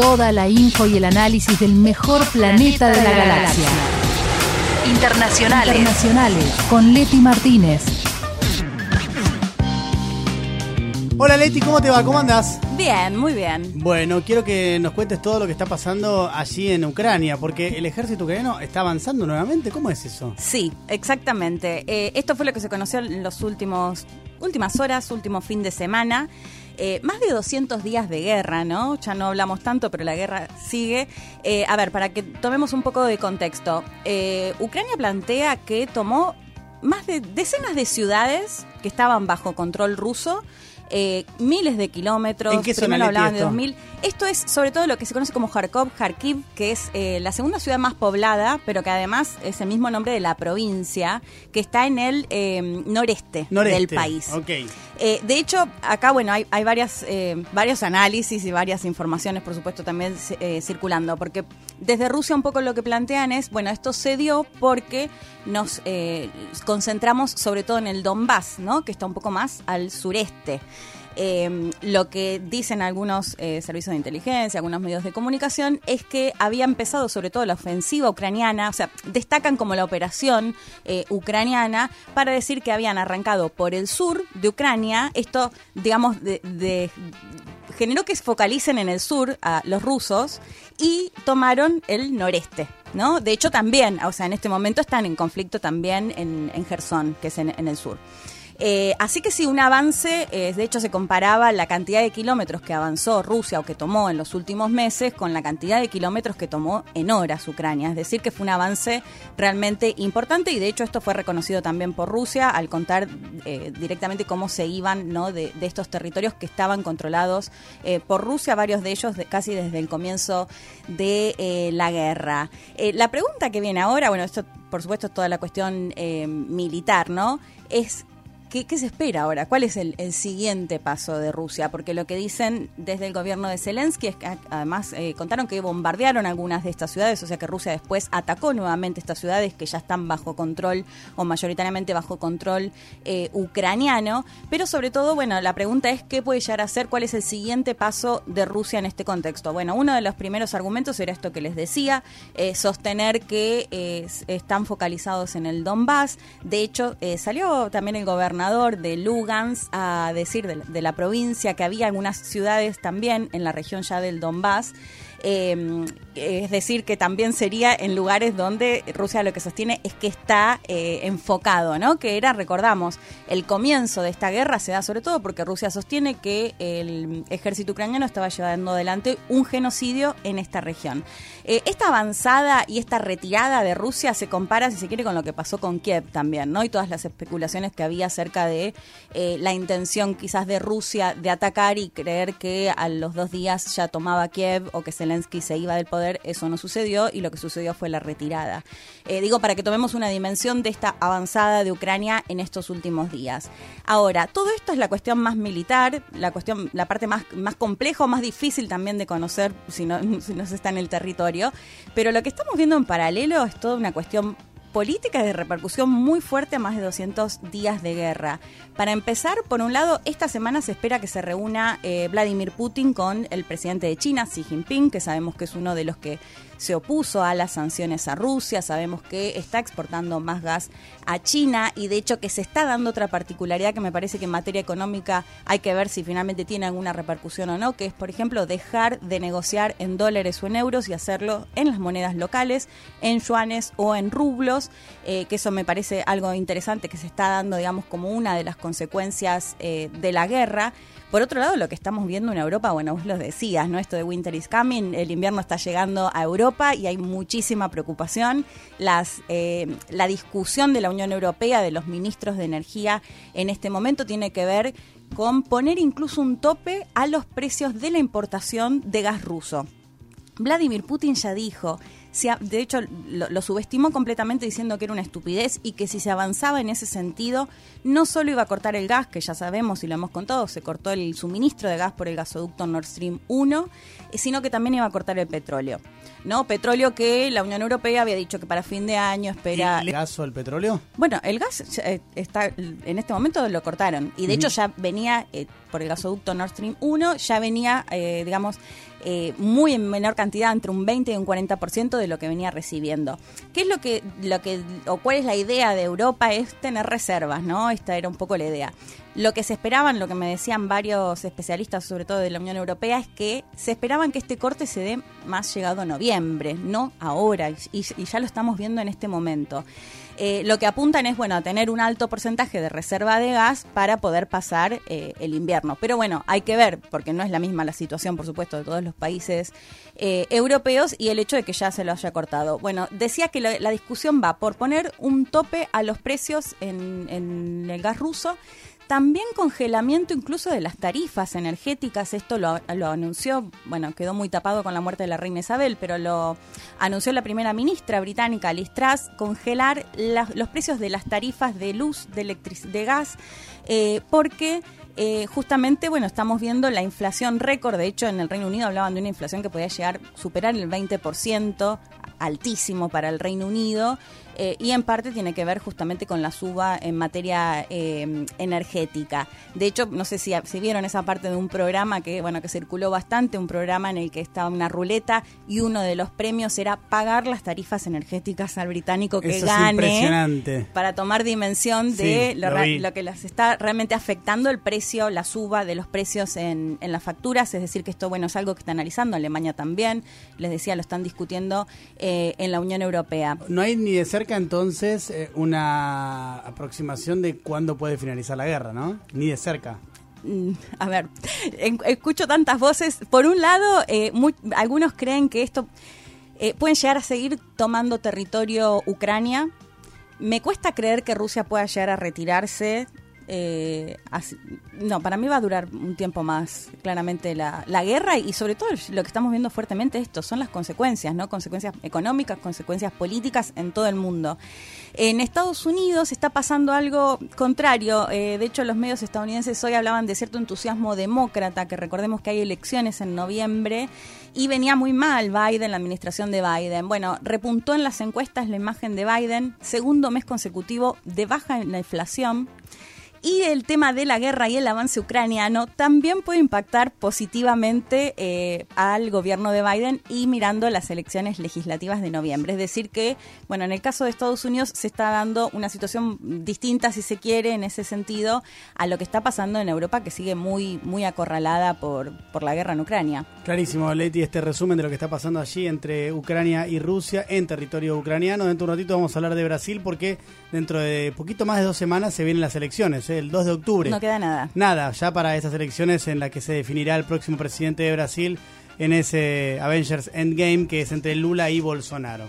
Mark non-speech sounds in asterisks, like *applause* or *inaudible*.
Toda la info y el análisis del mejor planeta, de la, galaxia. Internacionales. Internacionales. Con Leti Martínez. Hola Leti, ¿cómo te va? ¿Cómo andas? Bien, muy bien. Bueno, quiero que nos cuentes todo lo que está pasando allí en Ucrania, porque el ejército ucraniano está avanzando nuevamente. ¿Cómo es eso? Sí, exactamente. Eh, esto fue lo que se conoció en los últimos últimas horas, último fin de semana. Eh, más de 200 días de guerra, ¿no? Ya no hablamos tanto, pero la guerra sigue. Eh, a ver, para que tomemos un poco de contexto. Ucrania plantea que tomó más de decenas de ciudades que estaban bajo control ruso eh, miles de kilómetros. ¿En qué zona hablaban de 2000. Esto es sobre todo lo que se conoce como Kharkov, Kharkiv, que es eh, la segunda ciudad más poblada, pero que además es el mismo nombre de la provincia, que está en el eh, noreste, del país. De hecho, acá, bueno, hay, hay varias, varios análisis y varias informaciones, por supuesto, también circulando, porque desde Rusia un poco lo que plantean es, bueno, esto se dio porque nos concentramos sobre todo en el Donbass, ¿no? Que está un poco más al sureste. Eh, lo que dicen algunos eh, servicios de inteligencia, algunos medios de comunicación, es que había empezado sobre todo la ofensiva ucraniana, o sea, destacan como la operación eh, ucraniana para decir que habían arrancado por el sur de Ucrania, esto, digamos, de, generó que se focalicen en el sur a los rusos y tomaron el noreste. ¿No? De hecho, también, o sea, en este momento están en conflicto también en, en Gerson, que es en el sur. Eh, así que sí, un avance, eh, de hecho se comparaba la cantidad de kilómetros que avanzó Rusia o que tomó en los últimos meses con la cantidad de kilómetros que tomó en horas Ucrania. Es decir, que fue un avance realmente importante y de hecho esto fue reconocido también por Rusia al contar eh, directamente cómo se iban ¿no? de, estos territorios que estaban controlados por Rusia, varios de ellos casi desde el comienzo de la guerra. la pregunta que viene ahora, bueno, esto por supuesto es toda la cuestión militar, ¿no? Es ¿Qué, se espera ahora? ¿Cuál es el, siguiente paso de Rusia? Porque lo que dicen desde el gobierno de Zelensky es que además eh, contaron que bombardearon algunas de estas ciudades, o sea que Rusia después atacó nuevamente estas ciudades que ya están bajo control o mayoritariamente bajo control eh, ucraniano. Pero sobre todo, bueno, la pregunta es qué puede llegar a ser, cuál es el siguiente paso de Rusia en este contexto. Bueno, uno de los primeros argumentos era esto que les decía, eh, sostener que están focalizados en el Donbass. De hecho, salió también el de Lugansk a decir de, la provincia que había algunas ciudades también en la región ya del Donbass eh, es decir, que también sería en lugares donde Rusia lo que sostiene es que está eh, enfocado, ¿no? Que era, recordamos, el comienzo de esta guerra se da sobre todo porque Rusia sostiene que el ejército ucraniano estaba llevando adelante un genocidio en esta región. Eh, esta avanzada y esta retirada de Rusia se compara, si se quiere, con lo que pasó con Kiev también, ¿no? Y todas las especulaciones que había acerca de la intención quizás de Rusia de atacar y creer que a los dos días ya tomaba Kiev o que Zelensky se iba del poder, eso no sucedió y lo que sucedió fue la retirada. Eh, digo, para que tomemos una dimensión de esta avanzada de Ucrania en estos últimos días. Ahora, todo esto es la cuestión más militar, la cuestión, la parte más, más compleja, más difícil también de conocer si no, *laughs* si no se está en el territorio, pero lo que estamos viendo en paralelo es toda una cuestión política de repercusión muy fuerte a más de 200 días de guerra. Para empezar, por un lado, esta semana se espera que se reúna eh, Vladimir Putin con el presidente de China, Xi Jinping, que sabemos que es uno de los que se opuso a las sanciones a Rusia, sabemos que está exportando más gas a China y de hecho que se está dando otra particularidad que me parece que en materia económica hay que ver si finalmente tiene alguna repercusión o no, que es por ejemplo dejar de negociar en dólares o en euros y hacerlo en las monedas locales, en yuanes o en rublos, eh, que eso me parece algo interesante que se está dando digamos como una de las consecuencias eh, de la guerra. Por otro lado, lo que estamos viendo en Europa, bueno, vos lo decías, ¿no? Esto de Winter is coming, el invierno está llegando a Europa y hay muchísima preocupación. Eh, la discusión de la Unión Europea, de los ministros de energía en este momento, tiene que ver con poner incluso un tope a los precios de la importación de gas ruso. Vladimir Putin ya dijo de hecho lo, subestimó completamente diciendo que era una estupidez y que si se avanzaba en ese sentido, no solo iba a cortar el gas, que ya sabemos y lo hemos contado, se cortó el suministro de gas por el gasoducto Nord Stream 1, eh, sino que también iba a cortar el petróleo. ¿no? Petróleo que la Unión Europea había dicho que para fin de año espera... ¿El gas o el petróleo? Bueno, el gas eh, está en este momento lo cortaron y de hecho ya venía eh, por el gasoducto Nord Stream 1, ya venía, digamos, eh, muy en menor cantidad, entre un 20 y un 40% de lo que venía recibiendo. ¿Qué es lo que, lo que, o cuál es la idea de Europa? Es tener reservas, ¿no? Esta era un poco la idea. Lo que se esperaban, lo que me decían varios especialistas, sobre todo de la Unión Europea, es que se esperaban que este corte se dé más llegado a noviembre, no ahora, y, ya lo estamos viendo en este momento. Eh, lo que apuntan es, bueno, a tener un alto porcentaje de reserva de gas para poder pasar eh, el invierno. Pero bueno, hay que ver, porque no es la misma la situación, por supuesto, de todos los países eh, europeos y el hecho de que ya se lo haya cortado. Bueno, decía que la, discusión va por poner un tope a los precios en el gas ruso también congelamiento incluso de las tarifas energéticas. Esto lo, anunció, bueno, quedó muy tapado con la muerte de la reina Isabel, pero lo anunció la primera ministra británica, Liz Truss, congelar los precios de las tarifas de luz, de, de gas, eh, porque eh, justamente, bueno, estamos viendo la inflación récord. De hecho, en el Reino Unido hablaban de una inflación que podía llegar a superar el 20%, altísimo para el Reino Unido. Eh, y en parte tiene que ver justamente con la suba en materia eh, energética. De hecho, no sé si, si, vieron esa parte de un programa que bueno que circuló bastante, un programa en el que estaba una ruleta y uno de los premios era pagar las tarifas energéticas al británico que gane para tomar dimensión de lo, que las está realmente afectando el precio, la suba de los precios en, en las facturas. Es decir, que esto bueno es algo que está analizando Alemania también. Les decía, lo están discutiendo eh, en la Unión Europea. No hay ni de cerca entonces eh, una aproximación de cuándo puede finalizar la guerra, ¿no? Ni de cerca. Mm, a ver, escucho tantas voces. Por un lado, eh, algunos creen que esto eh, pueden llegar a seguir tomando territorio Ucrania. Me cuesta creer que Rusia pueda llegar a retirarse eh, no, para mí va a durar un tiempo más, claramente, la, la, guerra y sobre todo lo que estamos viendo fuertemente esto son las consecuencias, ¿no? Consecuencias económicas, consecuencias políticas en todo el mundo. En Estados Unidos está pasando algo contrario. Eh, de hecho, los medios estadounidenses hoy hablaban de cierto entusiasmo demócrata, que recordemos que hay elecciones en noviembre y venía muy mal Biden, la administración de Biden. Bueno, repuntó en las encuestas la imagen de Biden, segundo mes consecutivo de baja en la inflación. Y el tema de la guerra y el avance ucraniano también puede impactar positivamente eh, al gobierno de Biden y mirando las elecciones legislativas de noviembre. Es decir que, bueno, en el caso de Estados Unidos se está dando una situación distinta, si se quiere, en ese sentido, a lo que está pasando en Europa, que sigue muy, muy acorralada por, por la guerra en Ucrania. Clarísimo, Leti, este resumen de lo que está pasando allí entre Ucrania y Rusia en territorio ucraniano. Dentro de un ratito vamos a hablar de Brasil porque dentro de poquito más de dos semanas se vienen las elecciones el 2 de octubre. No queda nada. Nada, ya para esas elecciones en las que se definirá el próximo presidente de Brasil en ese Avengers Endgame que es entre Lula y Bolsonaro.